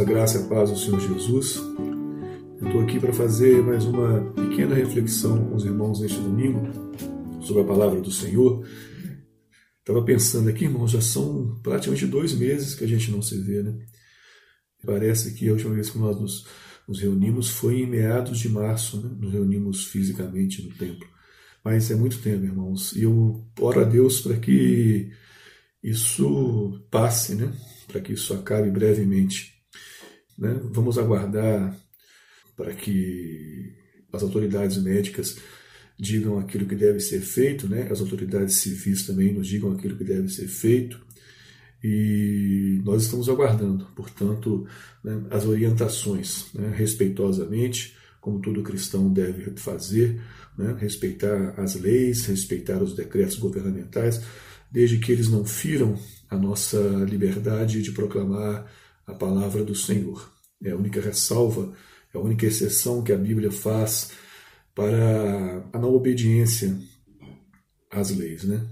a graça e a paz do Senhor Jesus. Estou aqui para fazer mais uma pequena reflexão com os irmãos neste domingo sobre a palavra do Senhor. Estava pensando aqui, irmãos, já são praticamente dois meses que a gente não se vê, né? Parece que a última vez que nós nos, nos reunimos foi em meados de março, né? Nos reunimos fisicamente no templo. Mas é muito tempo, irmãos. E eu oro a Deus para que isso passe, né? Para que isso acabe brevemente. Né? Vamos aguardar para que as autoridades médicas digam aquilo que deve ser feito, né? As autoridades civis também nos digam aquilo que deve ser feito. E nós estamos aguardando, portanto, né, as orientações, né, respeitosamente, como todo cristão deve fazer, né, respeitar as leis, respeitar os decretos governamentais, desde que eles não firam a nossa liberdade de proclamar a palavra do Senhor. É a única ressalva, é a única exceção que a Bíblia faz para a não obediência às leis, né?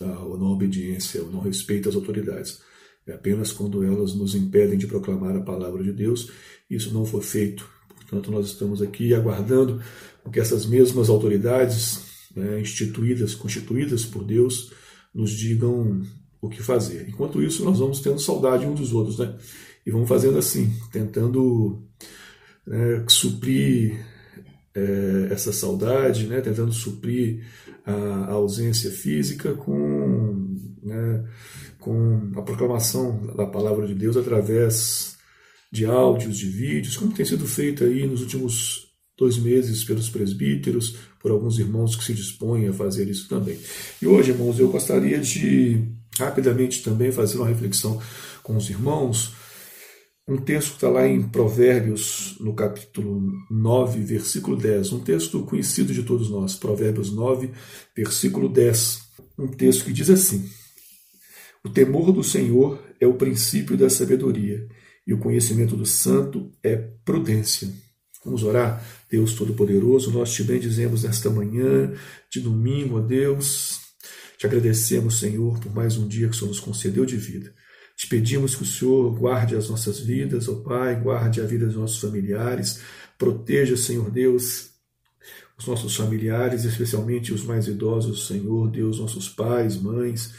a não obediência, o não respeito às autoridades. É apenas quando elas nos impedem de proclamar a palavra de Deus, isso não for feito. Portanto, nós estamos aqui aguardando que essas mesmas autoridades né, instituídas, constituídas por Deus, nos digam o que fazer. Enquanto isso, nós vamos tendo saudade uns dos outros, né? E vamos fazendo assim, tentando né, suprir é, essa saudade, né? Tentando suprir a, a ausência física com, né, com a proclamação da palavra de Deus através de áudios, de vídeos, como tem sido feito aí nos últimos dois meses pelos presbíteros, por alguns irmãos que se dispõem a fazer isso também. E hoje, irmãos, eu gostaria de rapidamente também fazer uma reflexão com os irmãos. Um texto que está lá em Provérbios, no capítulo 9, versículo 10. Um texto conhecido de todos nós. Provérbios 9, versículo 10. Um texto que diz assim: O temor do Senhor é o princípio da sabedoria, e o conhecimento do santo é prudência. Vamos orar, Deus Todo-Poderoso, nós te bendizemos nesta manhã de domingo, ó Deus. Te agradecemos, Senhor, por mais um dia que o Senhor nos concedeu de vida. Te pedimos que o Senhor guarde as nossas vidas, ó Pai, guarde a vida dos nossos familiares, proteja, Senhor Deus, os nossos familiares, especialmente os mais idosos, Senhor Deus, nossos pais, mães,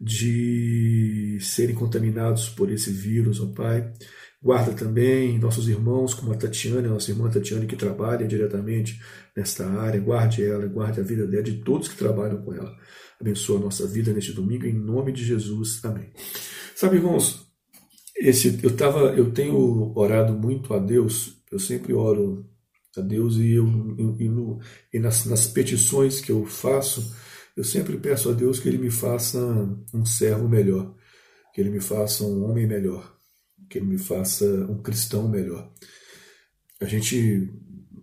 de serem contaminados por esse vírus, ó Pai. Guarda também nossos irmãos, como a Tatiana, nossa irmã Tatiana, que trabalha diretamente nesta área. Guarde ela, guarde a vida dela, de todos que trabalham com ela. Abençoa a nossa vida neste domingo, em nome de Jesus. Amém. Sabe, irmãos, esse, eu, tava, eu tenho orado muito a Deus, eu sempre oro a Deus e, eu, e, no, e nas, nas petições que eu faço, eu sempre peço a Deus que Ele me faça um servo melhor, que Ele me faça um homem melhor que Ele me faça um cristão melhor. A gente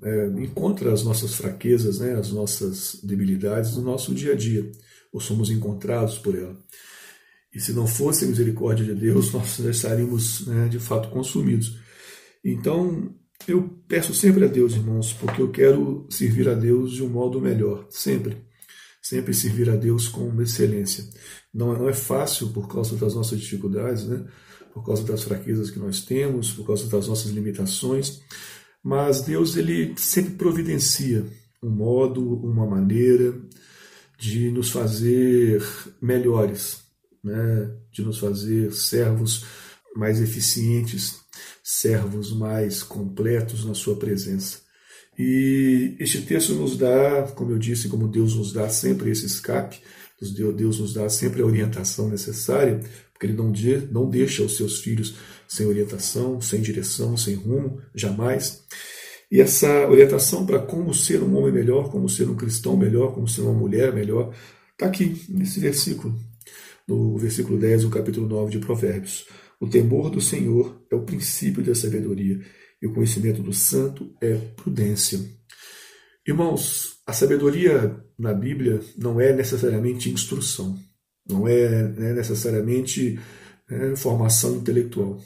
é, encontra as nossas fraquezas, né, as nossas debilidades no nosso dia a dia, ou somos encontrados por ela. E se não fosse a misericórdia de Deus, nós estaríamos né, de fato consumidos. Então, eu peço sempre a Deus, irmãos, porque eu quero servir a Deus de um modo melhor, sempre. Sempre servir a Deus com excelência. Não, não é fácil por causa das nossas dificuldades, né? por causa das fraquezas que nós temos, por causa das nossas limitações, mas Deus ele sempre providencia um modo, uma maneira de nos fazer melhores, né? de nos fazer servos mais eficientes, servos mais completos na sua presença. E este texto nos dá, como eu disse, como Deus nos dá sempre esse escape, Deus nos dá sempre a orientação necessária porque ele não, de, não deixa os seus filhos sem orientação, sem direção, sem rumo, jamais. E essa orientação para como ser um homem melhor, como ser um cristão melhor, como ser uma mulher melhor, está aqui, nesse versículo, no versículo 10 do capítulo 9 de Provérbios. O temor do Senhor é o princípio da sabedoria, e o conhecimento do santo é prudência. Irmãos, a sabedoria na Bíblia não é necessariamente instrução. Não é né, necessariamente né, formação intelectual.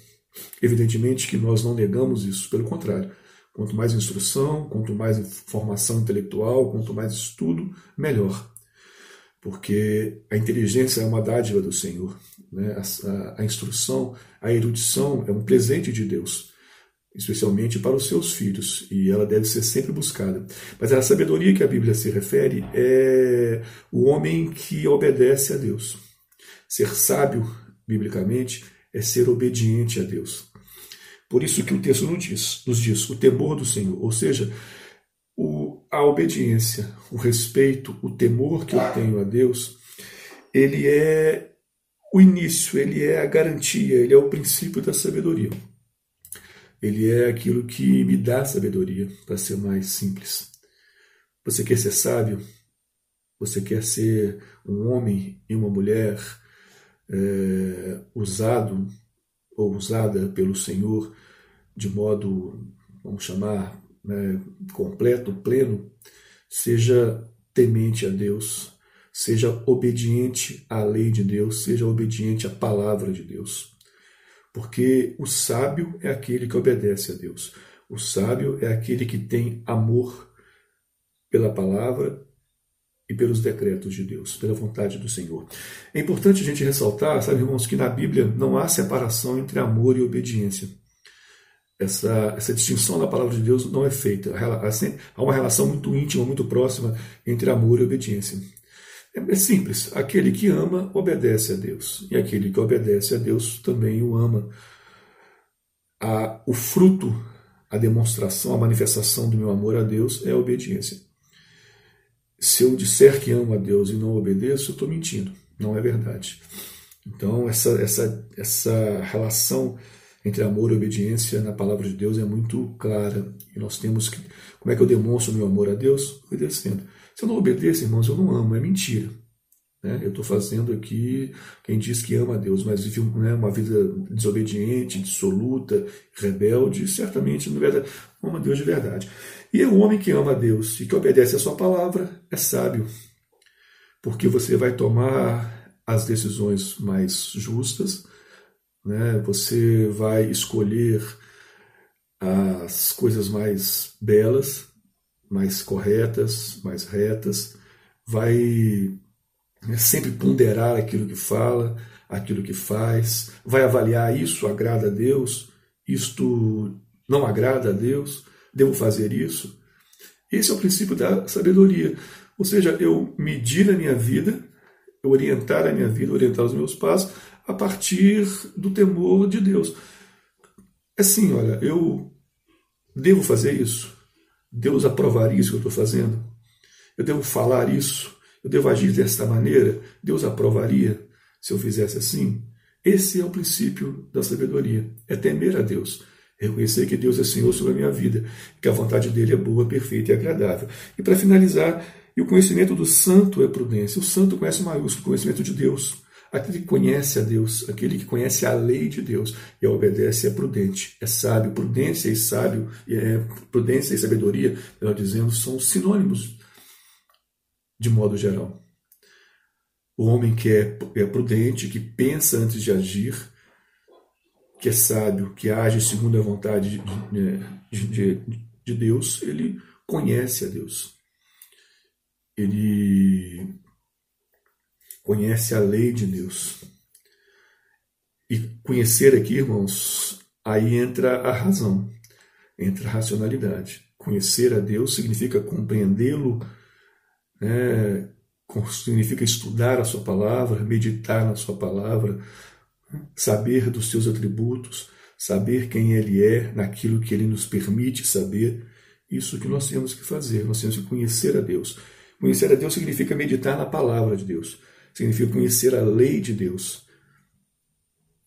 Evidentemente que nós não negamos isso, pelo contrário. Quanto mais instrução, quanto mais formação intelectual, quanto mais estudo, melhor. Porque a inteligência é uma dádiva do Senhor. Né? A, a, a instrução, a erudição é um presente de Deus. especialmente para os seus filhos, e ela deve ser sempre buscada. Mas a sabedoria que a Bíblia se refere é o homem que obedece a Deus. Ser sábio, biblicamente, é ser obediente a Deus. Por isso que o texto nos diz, nos diz o temor do Senhor, ou seja, o, a obediência, o respeito, o temor que eu tenho a Deus, ele é o início, ele é a garantia, ele é o princípio da sabedoria. Ele é aquilo que me dá sabedoria, para ser mais simples. Você quer ser sábio? Você quer ser um homem e uma mulher é, usado ou usada pelo Senhor de modo, vamos chamar, né, completo, pleno? Seja temente a Deus, seja obediente à lei de Deus, seja obediente à palavra de Deus. Porque o sábio é aquele que obedece a Deus. O sábio é aquele que tem amor pela palavra e pelos decretos de Deus, pela vontade do Senhor. É importante a gente ressaltar, sabe, irmãos, que na Bíblia não há separação entre amor e obediência. Essa, essa distinção na palavra de Deus não é feita. Há uma relação muito íntima, muito próxima entre amor e obediência. É simples. Aquele que ama obedece a Deus. E aquele que obedece a Deus também o ama. A, o fruto, a demonstração, a manifestação do meu amor a Deus é a obediência. Se eu disser que amo a Deus e não obedeço, eu estou mentindo. Não é verdade. Então, essa, essa, essa relação entre amor e obediência na palavra de Deus é muito clara. E nós temos que. Como é que eu demonstro meu amor a Deus? Obedecendo. Se eu não obedeço, irmãos, eu não amo, é mentira. Né? Eu estou fazendo aqui quem diz que ama a Deus, mas vive né, uma vida desobediente, dissoluta, rebelde, certamente não, verdade, ama Deus de verdade. E o homem que ama a Deus e que obedece a sua palavra é sábio, porque você vai tomar as decisões mais justas, né? você vai escolher as coisas mais belas, mais corretas, mais retas, vai né, sempre ponderar aquilo que fala, aquilo que faz, vai avaliar isso agrada a Deus, isto não agrada a Deus, devo fazer isso. Esse é o princípio da sabedoria. Ou seja, eu medir a minha vida, eu orientar a minha vida, orientar os meus passos a partir do temor de Deus. Assim, olha, eu devo fazer isso? Deus aprovaria isso que eu estou fazendo? Eu devo falar isso? Eu devo agir desta maneira? Deus aprovaria se eu fizesse assim? Esse é o princípio da sabedoria: é temer a Deus. Reconhecer que Deus é Senhor sobre a minha vida, que a vontade dele é boa, perfeita e agradável. E para finalizar, e o conhecimento do santo é prudência. O santo conhece maiúsculo, o conhecimento de Deus. Aquele que conhece a Deus, aquele que conhece a lei de Deus e a obedece é prudente, é sábio. Prudência e sábio, é, prudência e sabedoria, melhor dizendo, são sinônimos de modo geral. O homem que é, é prudente, que pensa antes de agir, que é sábio, que age segundo a vontade de, de, de, de Deus, ele conhece a Deus. Ele conhece a lei de Deus. E conhecer aqui, irmãos, aí entra a razão, entra a racionalidade. Conhecer a Deus significa compreendê-lo, né? significa estudar a Sua palavra, meditar na Sua palavra, saber dos seus atributos, saber quem Ele é, naquilo que Ele nos permite saber. Isso que nós temos que fazer, nós temos que conhecer a Deus. Conhecer a Deus significa meditar na palavra de Deus significa conhecer a lei de Deus.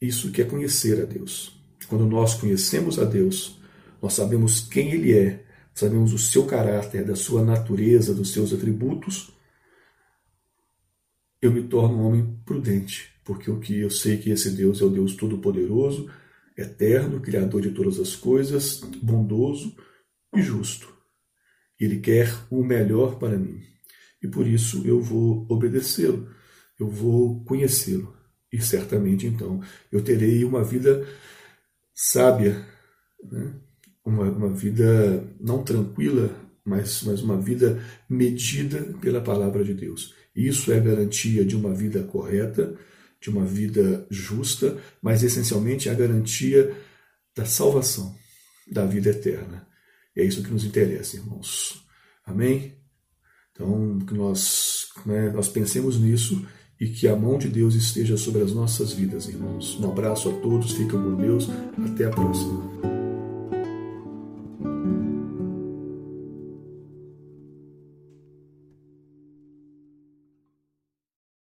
Isso que é conhecer a Deus. Quando nós conhecemos a Deus, nós sabemos quem Ele é, sabemos o seu caráter, da sua natureza, dos seus atributos, eu me torno um homem prudente, porque o que eu sei que esse Deus é o Deus todo-poderoso, eterno, criador de todas as coisas, bondoso e justo. Ele quer o melhor para mim. E por isso eu vou obedecê-lo eu vou conhecê-lo. E certamente então eu terei uma vida sábia, né? uma, uma vida não tranquila, mas, mas uma vida medida pela palavra de Deus. Isso é garantia de uma vida correta, de uma vida justa, mas essencialmente é a garantia da salvação. da vida eterna. E é isso que nos interessa, irmãos. Amém? Então, que nós, né, nós pensemos nisso e que a mão de Deus esteja sobre as nossas vidas, irmãos. Um abraço a todos, fiquem com Deus, até a próxima.